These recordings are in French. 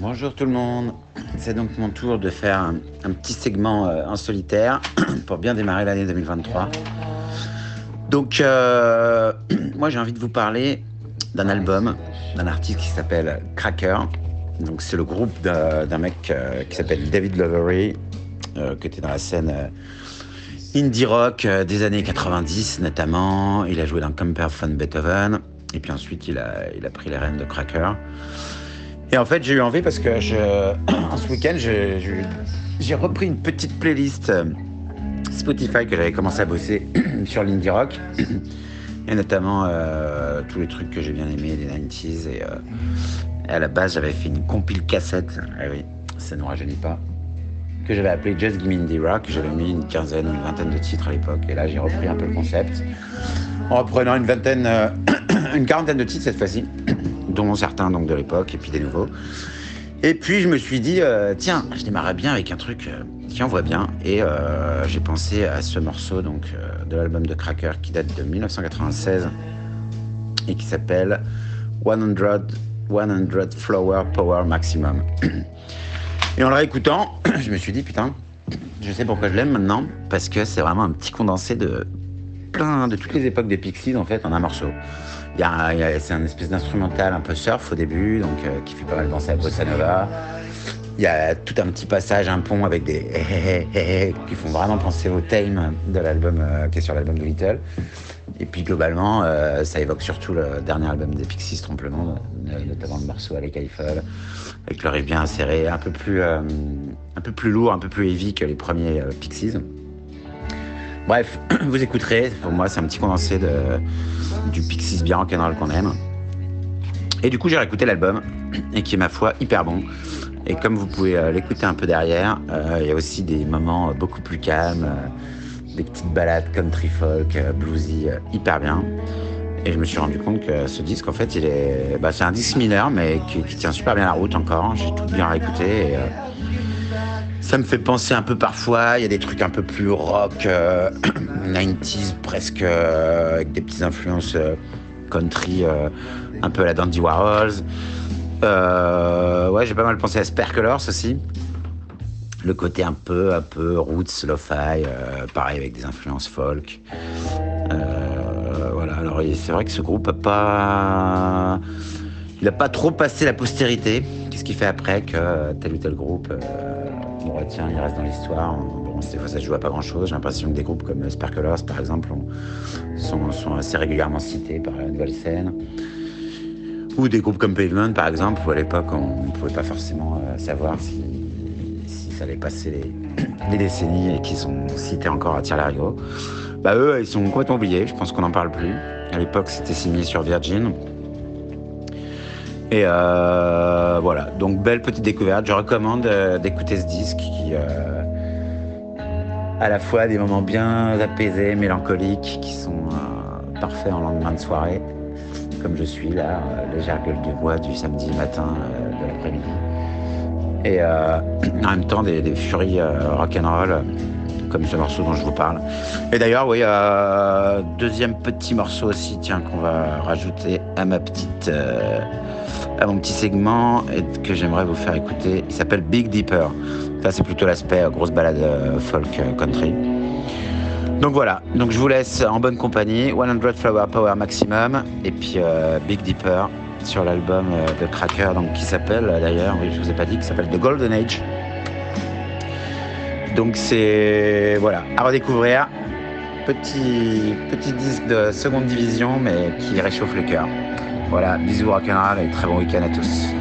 Bonjour tout le monde, c'est donc mon tour de faire un, petit segment euh, en solitaire pour bien démarrer l'année 2023. Donc euh, moi j'ai envie de vous parler d'un album d'un artiste qui s'appelle Cracker. Donc c'est le groupe d'un mec euh, qui s'appelle David Lowery, euh, qui était dans la scène indie rock des années 90 notamment. Il a joué dans Compare von Beethoven et puis ensuite il a pris les rênes de Cracker. Et en fait, j'ai eu envie parce que ce week-end, j'ai repris une petite playlist euh, Spotify que j'avais commencé à bosser sur l'indie rock. Et notamment euh, tous les trucs que j'ai bien aimés des 90s. Et, euh, et à la base, j'avais fait une compile cassette. Ah oui, ça ne rajeunit pas. Que j'avais appelé Just Give Indie Rock. J'avais mis une quinzaine ou une vingtaine de titres à l'époque. Et là, j'ai repris un peu le concept. En reprenant une vingtaine, une quarantaine de titres cette fois-ci dont certains donc de l'époque et puis des nouveaux. Et puis je me suis dit, euh, tiens, je démarrais bien avec un truc euh, qui envoie bien. Et euh, j'ai pensé à ce morceau donc de l'album de Cracker qui date de 1996 et qui s'appelle 100, 100 Flower Power Maximum. Et en le réécoutant, je me suis dit, putain, je sais pourquoi je l'aime maintenant, parce que c'est vraiment un petit condensé de plein de toutes les époques des Pixies en fait en un morceau. C'est un espèce d'instrumental un peu surf au début, donc euh, qui fait pas mal penser à Bossa Nova. Il y a tout un petit passage, un pont avec des hé, hé, hé, hé, hé, qui font vraiment penser au thème de l'album euh, qui est sur l'album de Little. Et puis globalement, euh, ça évoque surtout le dernier album des Pixies, Trompe le Monde, euh, notamment le morceau avec Eiffel, avec le riff bien inséré, un peu plus, lourd, un peu plus heavy que les premiers Pixies. Bref, vous écouterez. Pour moi, c'est un petit condensé de, du Pixies bien qu'on aime. Et du coup, j'ai réécouté l'album, et qui est ma foi hyper bon. Et comme vous pouvez euh, l'écouter un peu derrière, euh, il y a aussi des moments euh, beaucoup plus calmes, des petites balades country folk, bluesy, hyper bien. Et je me suis rendu compte que ce disque, en fait, il est, bah, c'est un disque mineur, mais qui, qui tient super bien la route encore. J'ai tout bien réécouté. Et, ça me fait penser un peu parfois, il y a des trucs un peu plus rock, euh, 90s presque, euh, avec des petites influences euh, country, euh, un peu à la Dandy Warhols. Euh, ouais, j'ai pas mal pensé à Sparklers aussi. Le côté un peu, un peu roots, lo-fi, euh, pareil avec des influences folk. Euh, voilà, alors c'est vrai que ce groupe a pas. Il a pas trop passé la postérité. Qu'est-ce qui fait après que euh, tel ou tel groupe euh, retient, il reste dans l'histoire. Bon, des fois, ça se joue à pas grand-chose. J'ai l'impression que des groupes comme Sparklers, par exemple, ont- sont, assez régulièrement cités par la nouvelle scène. Ou des groupes comme Pavement, par exemple, où à l'époque, on ne pouvait pas forcément euh, savoir si, ça allait passer les, les décennies et qui sont cités encore à tire-larigot. Bah, eux, ils sont complètement oubliés. Je pense qu'on n'en parle plus. À l'époque, c'était signé sur Virgin. Et euh, voilà, donc belle petite découverte. Je recommande euh, d'écouter ce disque qui, euh, à la fois des moments bien apaisés, mélancoliques, qui sont euh, parfaits en lendemain de soirée, comme je suis là, légère gueule de bois du samedi matin euh, de l'après-midi. Et en même temps des, des furies rock'n'roll, comme ce morceau dont je vous parle. Et d'ailleurs, oui, deuxième petit morceau aussi, tiens, qu'on va rajouter à ma petite, à mon petit segment que j'aimerais vous faire écouter. Il s'appelle Big Deeper. Ça, c'est plutôt l'aspect euh, grosse balade euh, folk euh, country. Donc voilà, donc je vous laisse en bonne compagnie. 100 Flower Power Maximum et puis Big Deeper sur l'album de Cracker, donc qui s'appelle d'ailleurs, oui, je vous ai pas dit, qui s'appelle The Golden Age. Donc c'est voilà, à redécouvrir. Petit, petit disque de seconde division, mais qui réchauffe le cœur. Voilà, bisous rock'n'roll et très bon week-end à tous.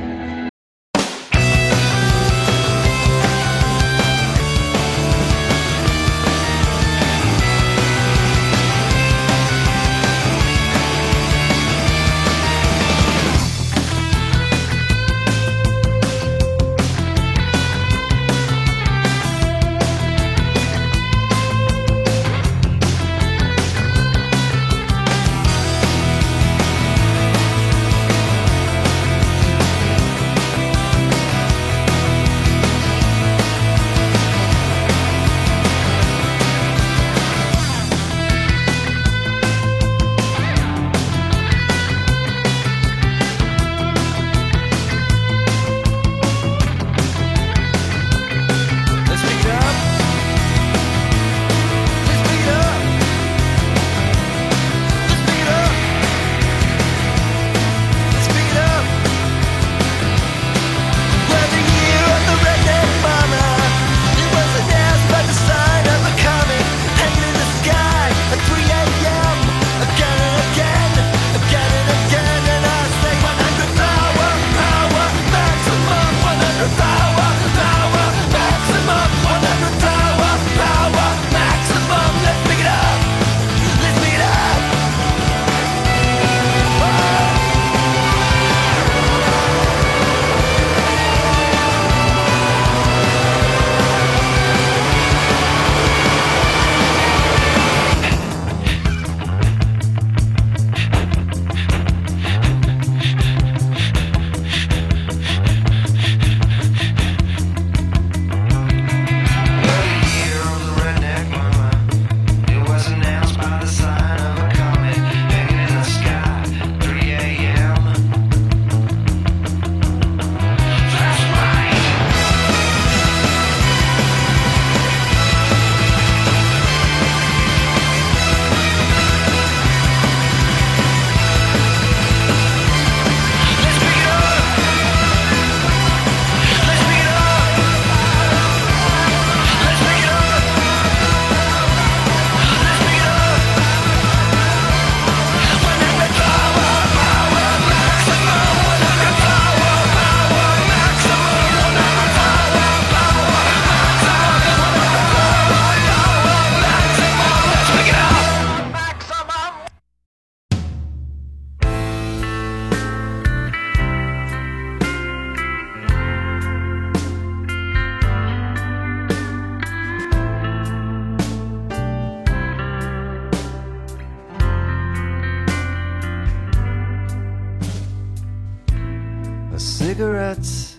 A cigarette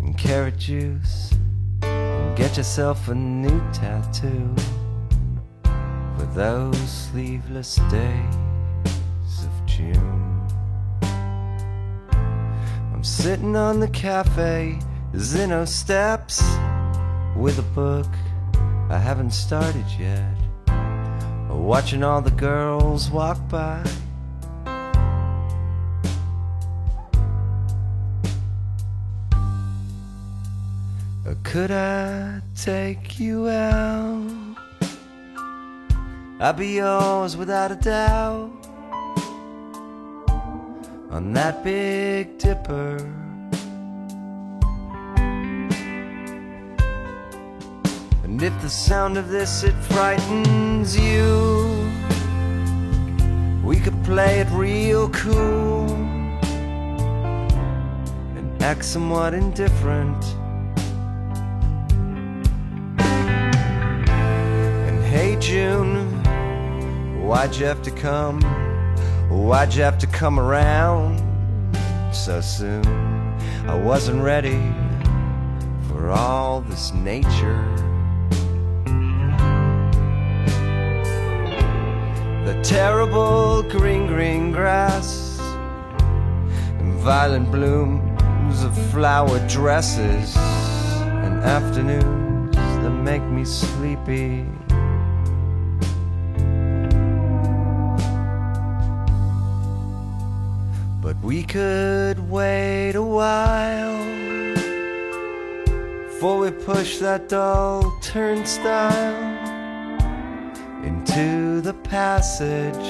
and carrot juice. And get yourself a new tattoo for those sleeveless days of June. I'm sitting on the cafe, Zeno steps with a book I haven't started yet. Watching all the girls walk by. Could I take you out? I'd be yours without a doubt. On that big dipper. And if the sound of this it frightens you, we could play it real cool and act somewhat indifferent. June, why'd you have to come? Why'd you have to come around so soon? I wasn't ready for all this nature. The terrible green, green grass and violent blooms of flower dresses and afternoons that make me sleepy. We could wait a while before we push that dull turnstile into the passage.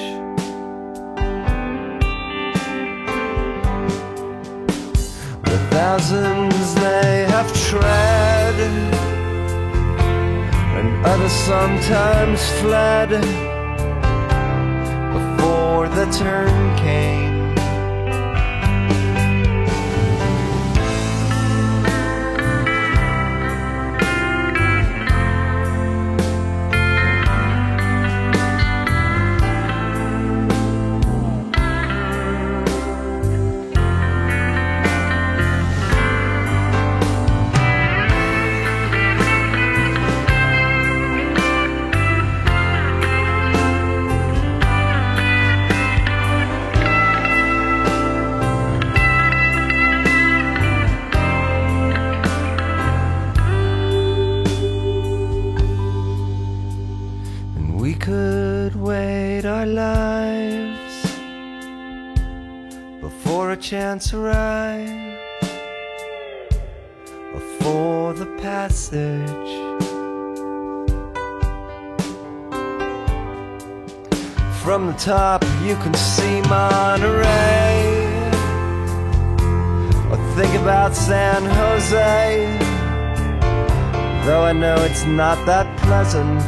The thousands they have tread, and others sometimes fled before the turn came. Before a chance arrived, before the passage. From the top, you can see Monterey. Or think about San Jose, though I know it's not that pleasant.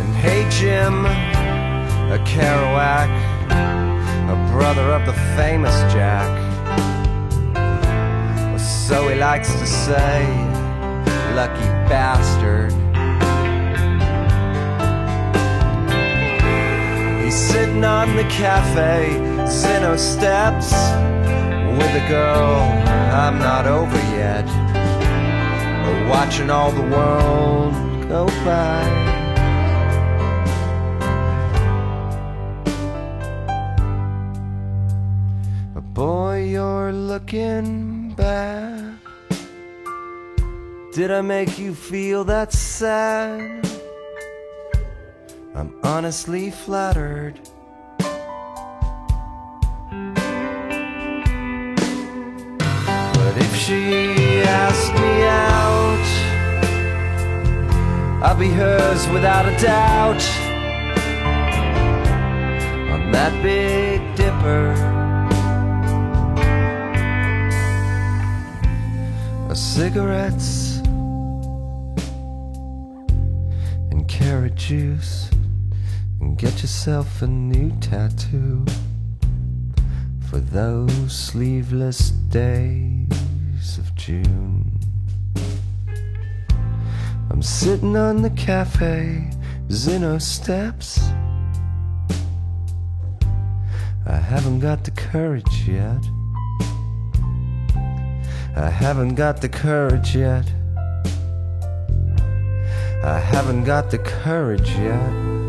And hey, Jim, a Kerouac, a brother of the famous Jack. Or so he likes to say, lucky bastard. He's sitting on the cafe, Zeno steps with a girl I'm not over yet. Watching all the world go by. Looking back. Did I make you feel that sad? I'm honestly flattered. But if she asked me out, I'll be hers without a doubt. On that big dipper. Cigarettes and carrot juice and get yourself a new tattoo for those sleeveless days of June. I'm sitting on the cafe, Zeno steps I haven't got the courage yet. I haven't got the courage yet. I haven't got the courage yet.